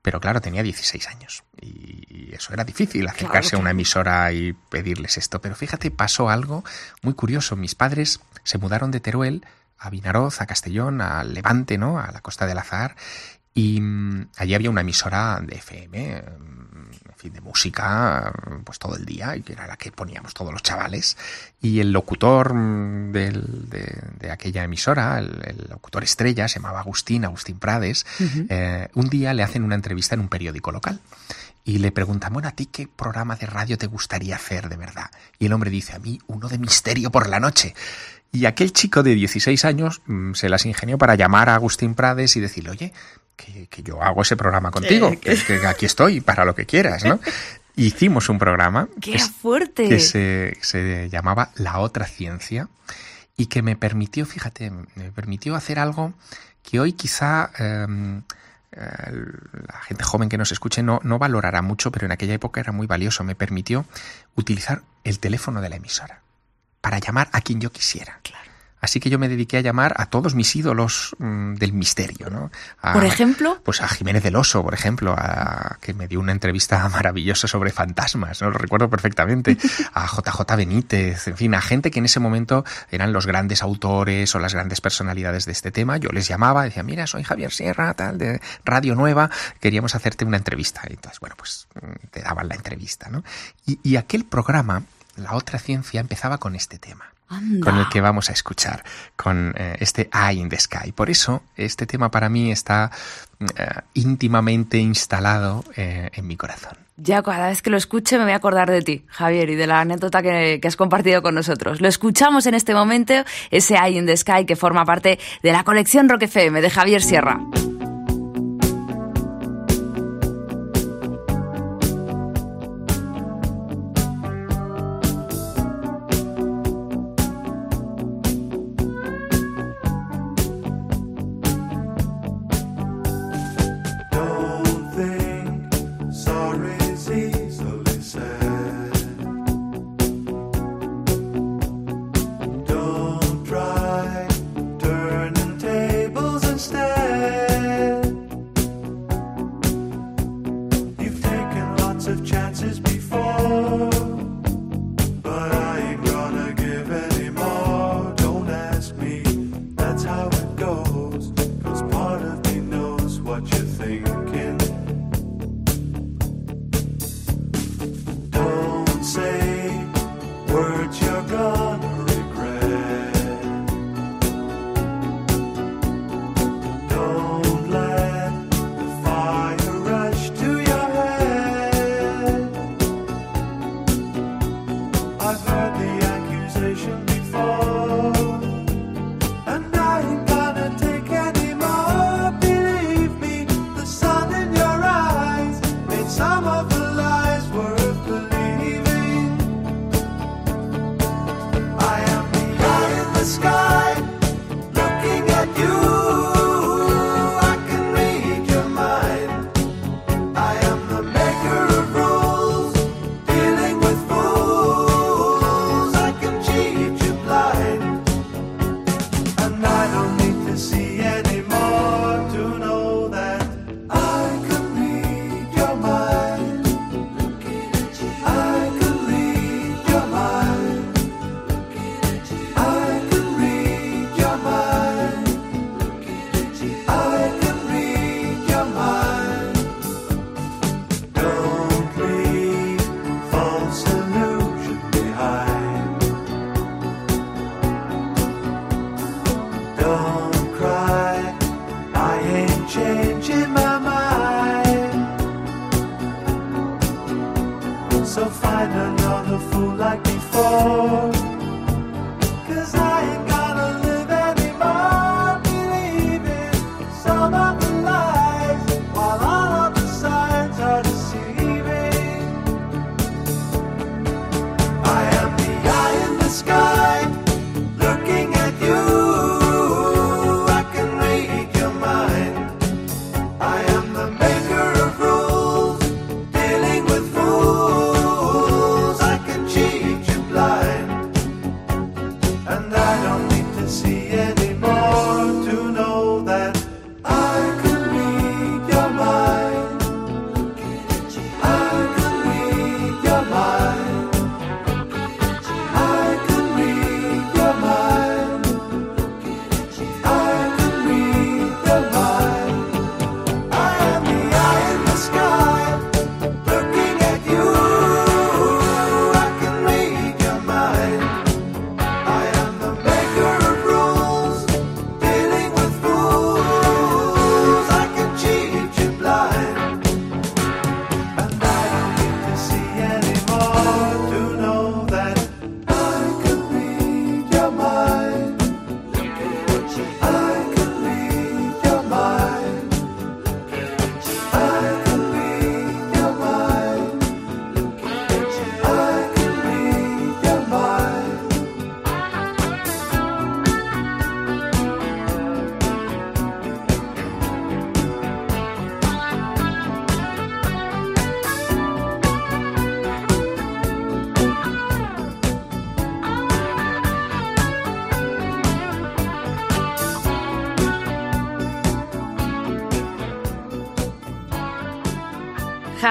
Pero claro, tenía 16 años y, y eso era difícil, acercarse a una emisora y pedirles esto. Pero fíjate, pasó algo muy curioso. Mis padres se mudaron de Teruel a Vinaroz, a Castellón, a Levante, ¿no? A la Costa del Azahar. Y mm, allí había una emisora de FM, mm, en fin, de música, pues todo el día, y que era la que poníamos todos los chavales. Y el locutor mm, del- de, de aquella emisora, el, el locutor estrella, se llamaba Agustín, Agustín Prades, eh, un día le hacen una entrevista en un periódico local. Y le preguntan, bueno, ¿a ti qué programa de radio te gustaría hacer de verdad? Y el hombre dice, a mí uno de misterio por la noche. Y aquel chico de 16 años mm, se las ingenió para llamar a Agustín Prades y decirle, oye, que, que yo hago ese programa contigo, Eh, que, que aquí estoy para lo que quieras, ¿no? hicimos un programa ¡Qué que, es- fuerte! que se, se llamaba La otra ciencia y que me permitió, fíjate, me permitió hacer algo que hoy quizá eh, eh, la gente joven que nos escuche no, no valorará mucho, pero en aquella época era muy valioso. Me permitió utilizar el teléfono de la emisora para llamar a quien yo quisiera. Así que yo me dediqué a llamar a todos mis ídolos mm, del misterio, ¿no? A- Por ejemplo, pues a Jiménez del Oso, por ejemplo, a- que me dio una entrevista maravillosa sobre fantasmas, ¿no? lo recuerdo perfectamente, a JJ Benítez, en fin, a gente que en ese momento eran los grandes autores o las grandes personalidades de este tema. Yo les llamaba, decía, mira, soy Javier Sierra, tal, de Radio Nueva, queríamos hacerte una entrevista. Y entonces, bueno, pues mm, te daban la entrevista, ¿no? Y, y aquel programa, La otra ciencia, empezaba con este tema anda. con el que vamos a escuchar, con eh, este Eye in the Sky. Por eso, este tema para mí está eh, íntimamente instalado eh, en mi corazón. Ya cada vez que lo escuche me voy a acordar de ti, Javier, y de la anécdota que, que has compartido con nosotros. Lo escuchamos en este momento, ese Eye in the Sky que forma parte de la colección Rock FM de Javier Sierra.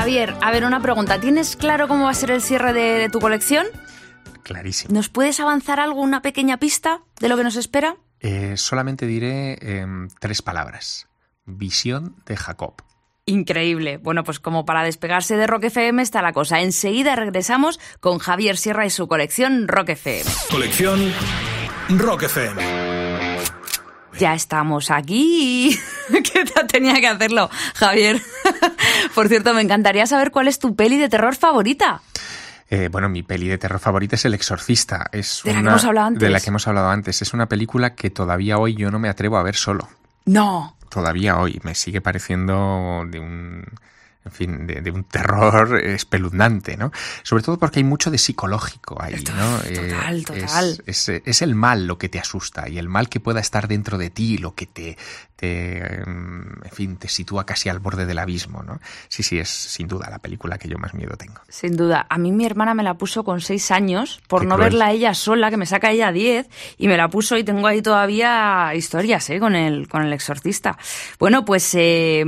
Javier, a ver, una pregunta. ¿Tienes claro cómo va a ser el cierre de, de tu colección? Clarísimo. ¿Nos puedes avanzar algo, una pequeña pista de lo que nos espera? Eh, solamente diré em, tres palabras. Visión de Jacob. Increíble. Bueno, pues como para despegarse de Rock FM está la cosa. Enseguida regresamos con Javier Sierra y su colección Rock FM. Colección Rock FM. Ya estamos aquí. ¿Qué tenía que hacerlo, Javier? Por cierto, me encantaría saber cuál es tu peli de terror favorita. Eh, bueno, mi peli de terror favorita es El Exorcista. Es De la que hemos hablado antes. De la que hemos hablado antes. Es una película que todavía hoy yo no me atrevo a ver solo. No. Todavía hoy me sigue pareciendo de un, en fin, de, de un terror espeluznante, ¿no? Sobre todo porque hay mucho de psicológico ahí, ¿no? Total, Eh, total. Es, es- es el mal lo que te asusta y el mal que pueda estar dentro de ti, lo que te, te, mm, en fin, te sitúa casi al borde del abismo, ¿no? Sí, sí, es sin duda la película que yo más miedo tengo. Sin duda. A mí mi hermana me la puso con seis años por Qué no cruel. verla ella sola, que me saca ella diez, y me la puso y tengo ahí todavía historias ¿eh? con, el, con el exorcista. Bueno, pues eh,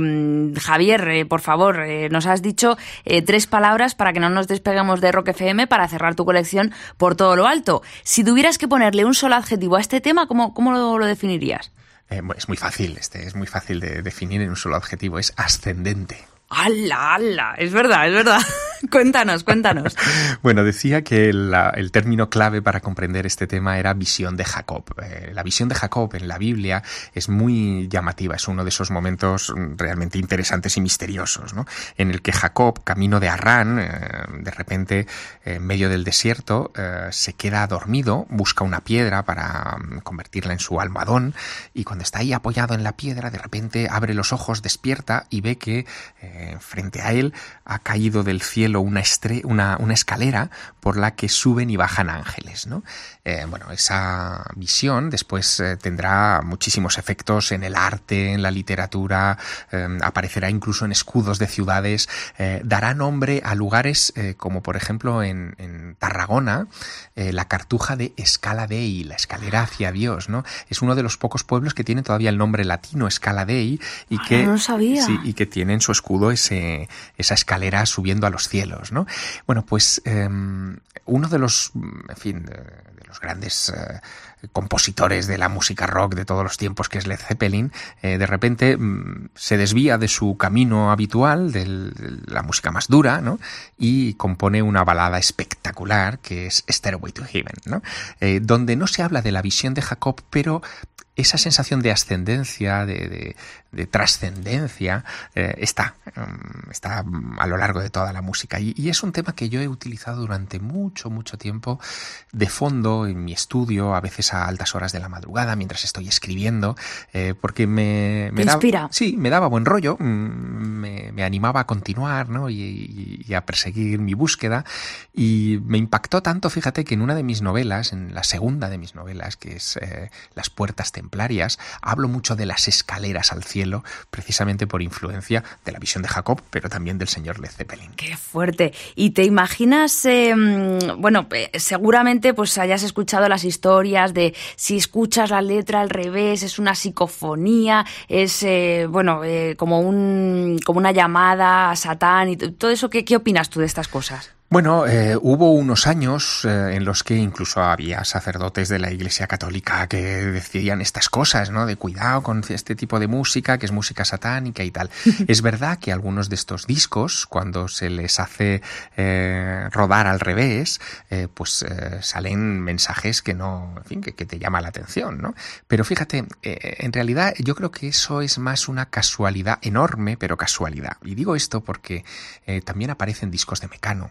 Javier, eh, por favor, eh, nos has dicho eh, tres palabras para que no nos despeguemos de Rock FM para cerrar tu colección por todo lo alto. Si tuvieras que ponerle un solo adjetivo a este tema, ¿cómo, cómo lo, lo definirías? Eh, es muy fácil, este, es muy fácil de definir en un solo adjetivo, es ascendente. ¡Hala, hala! Es verdad, es verdad. cuéntanos, cuéntanos. Bueno, decía que el término clave para comprender este tema era visión de Jacob. Eh, la visión de Jacob en la Biblia es muy llamativa, es uno de esos momentos mm, realmente interesantes y misteriosos, ¿no? En el que Jacob, camino de Arrán, eh, de repente, eh, en medio del desierto, eh, se queda dormido, busca una piedra para mm, convertirla en su almohadón, y cuando está ahí apoyado en la piedra, de repente abre los ojos, despierta y ve que frente a él ha caído del cielo una, estre- una, una escalera por la que suben y bajan ángeles. ¿no? Eh, bueno, esa visión después eh, tendrá muchísimos efectos en el arte, en la literatura, eh, aparecerá incluso en escudos de ciudades, eh, dará nombre a lugares como por ejemplo en, en Tarragona, la cartuja de Scala Dei, la escalera hacia Dios. ¿no? Es uno de los pocos pueblos que tiene todavía el nombre latino Scala Dei y Ah, que, no lo sabía. sí, y que tiene en su escudo ese, esa escalera subiendo a los cielos, ¿no? Bueno, pues eh, uno de los, en fin, de, los grandes eh, compositores de la música rock de todos los tiempos, que es Led Zeppelin, eh, de repente mm, se desvía de su camino habitual, de la música más dura, ¿no? Y compone una balada espectacular que es Stairway to Heaven. Eh, donde no se habla de la visión de Jacob, pero esa sensación de ascendencia, de, de- de trascendencia, eh, está, mm, está a lo largo de toda la música. Y, y es un tema que yo he utilizado durante mucho, mucho tiempo de fondo en mi estudio, a veces a altas horas de la madrugada, mientras estoy escribiendo, eh, porque me, me inspira. sí, me daba buen rollo, mm, me, me animaba a continuar ¿no? y, y- y a perseguir mi búsqueda. Y me impactó tanto, fíjate, que en una de mis novelas, en la segunda de mis novelas, que es eh, Las Puertas Templarias, hablo mucho de las escaleras al cielo, precisamente por influencia de la visión de Jacob, pero también del señor Led Zeppelin. Qué fuerte. ¿Y te imaginas, mm, bueno, seguramente pues hayas escuchado las historias de si escuchas la letra al revés, es una psicofonía, es, eh, bueno, eh, como, un, como una llamada a Satán y todo eso. ¿Qué, qué opinas tú de estas cosas? Bueno, eh, hubo unos años eh, en los que incluso había sacerdotes de la Iglesia Católica que decían estas cosas, ¿no? De cuidado con este tipo de música, que es música satánica y tal. es verdad que algunos de estos discos, cuando se les hace eh, rodar al revés, eh, pues salen mensajes que no, en fin, que, que te llama la atención, ¿no? Pero fíjate, en realidad yo creo que eso es más una casualidad enorme, pero casualidad. Y digo esto porque también aparecen discos de Mecano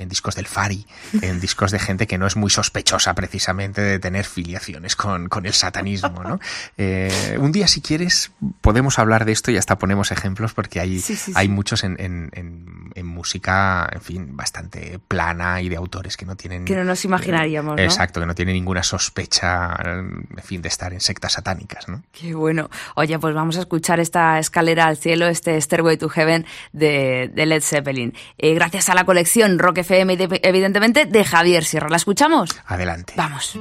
en discos del Fari, en discos de gente que no es muy sospechosa precisamente de tener filiaciones con, con el satanismo, ¿no? Eh, un día, si quieres, podemos hablar de esto y hasta ponemos ejemplos porque hay, Sí, sí, hay sí. muchos en, en- en- en música, en fin, bastante plana y de autores que no tienen... Que no nos imaginaríamos, ¿no? Exacto, que no tienen ninguna sospecha, en fin, de estar en sectas satánicas, ¿no? Qué bueno. Oye, pues vamos a escuchar esta escalera al cielo, este Stairway to Heaven de, de Led Zeppelin. Eh, gracias a la colección Rock FM, evidentemente, de Javier Sierra. ¿La escuchamos? Adelante. Vamos.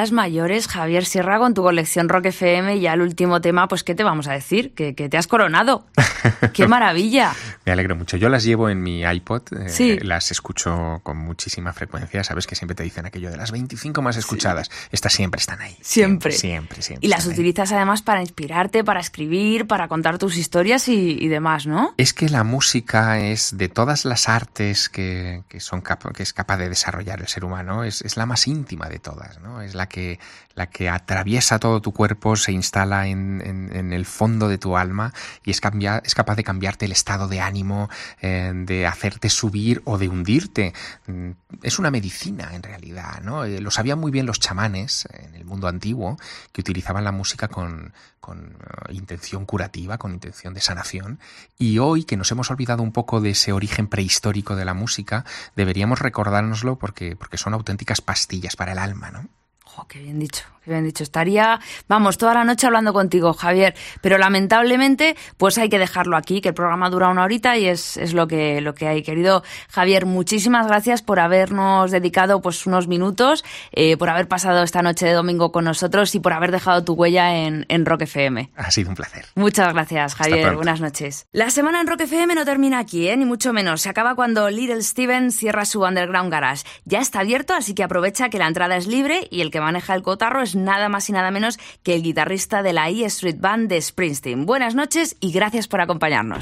Palabras mayores, Javier Sierra, con tu colección Rock FM. Y ya el último tema, pues, ¿qué te vamos a decir? Que, que te has coronado. ¡Qué maravilla! Me alegro mucho. Yo las llevo en mi iPod, eh, Sí. las escucho con muchísima frecuencia. Sabes que siempre te dicen aquello de las 25 más escuchadas. Estas siempre están ahí. Siempre. Siempre, siempre. Y las ahí. utilizas además para inspirarte, para escribir, para contar tus historias y, y demás, ¿no? Es que la música es de todas las artes que, que son que es capaz de desarrollar el ser humano, es, es la más íntima de todas, ¿no? Es la que, la que atraviesa todo tu cuerpo, se instala en, el fondo de tu alma y es, capaz de cambiarte el estado de ánimo, eh, de hacerte subir o de hundirte. Mm, Es una medicina en realidad, ¿no? Eh, Lo sabían muy bien los chamanes en el mundo antiguo que utilizaban la música con, con eh, intención curativa, con intención de sanación. Y hoy, que nos hemos olvidado un poco de ese origen prehistórico de la música, deberíamos recordárnoslo porque, porque son auténticas pastillas para el alma, ¿no? Jo, qué bien dicho, qué bien dicho. Estaría, vamos, toda la noche hablando contigo, Javier. Pero lamentablemente, pues hay que dejarlo aquí, que el programa dura una horita y es, es lo que, lo que hay. Querido Javier, muchísimas gracias por habernos dedicado pues unos minutos, eh, por haber pasado esta noche de domingo con nosotros y por haber dejado tu huella en, en Rock FM. Ha sido un placer. Muchas gracias, Javier. Buenas noches. La semana en Rock FM no termina aquí, ¿eh? ni mucho menos. Se acaba cuando Little Steven cierra su Underground Garage. Ya está abierto, así que aprovecha que la entrada es libre y el que maneja el cotarro es nada más y nada menos que el guitarrista de la E Street Band de Springsteen. Buenas noches y gracias por acompañarnos.